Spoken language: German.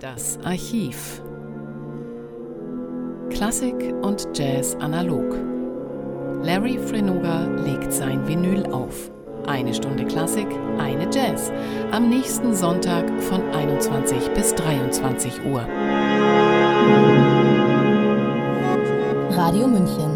Das Archiv. Klassik und Jazz analog. Larry Frenuga legt sein Vinyl auf. Eine Stunde Klassik, eine Jazz. Am nächsten Sonntag von 21 bis 23 Uhr. Radio München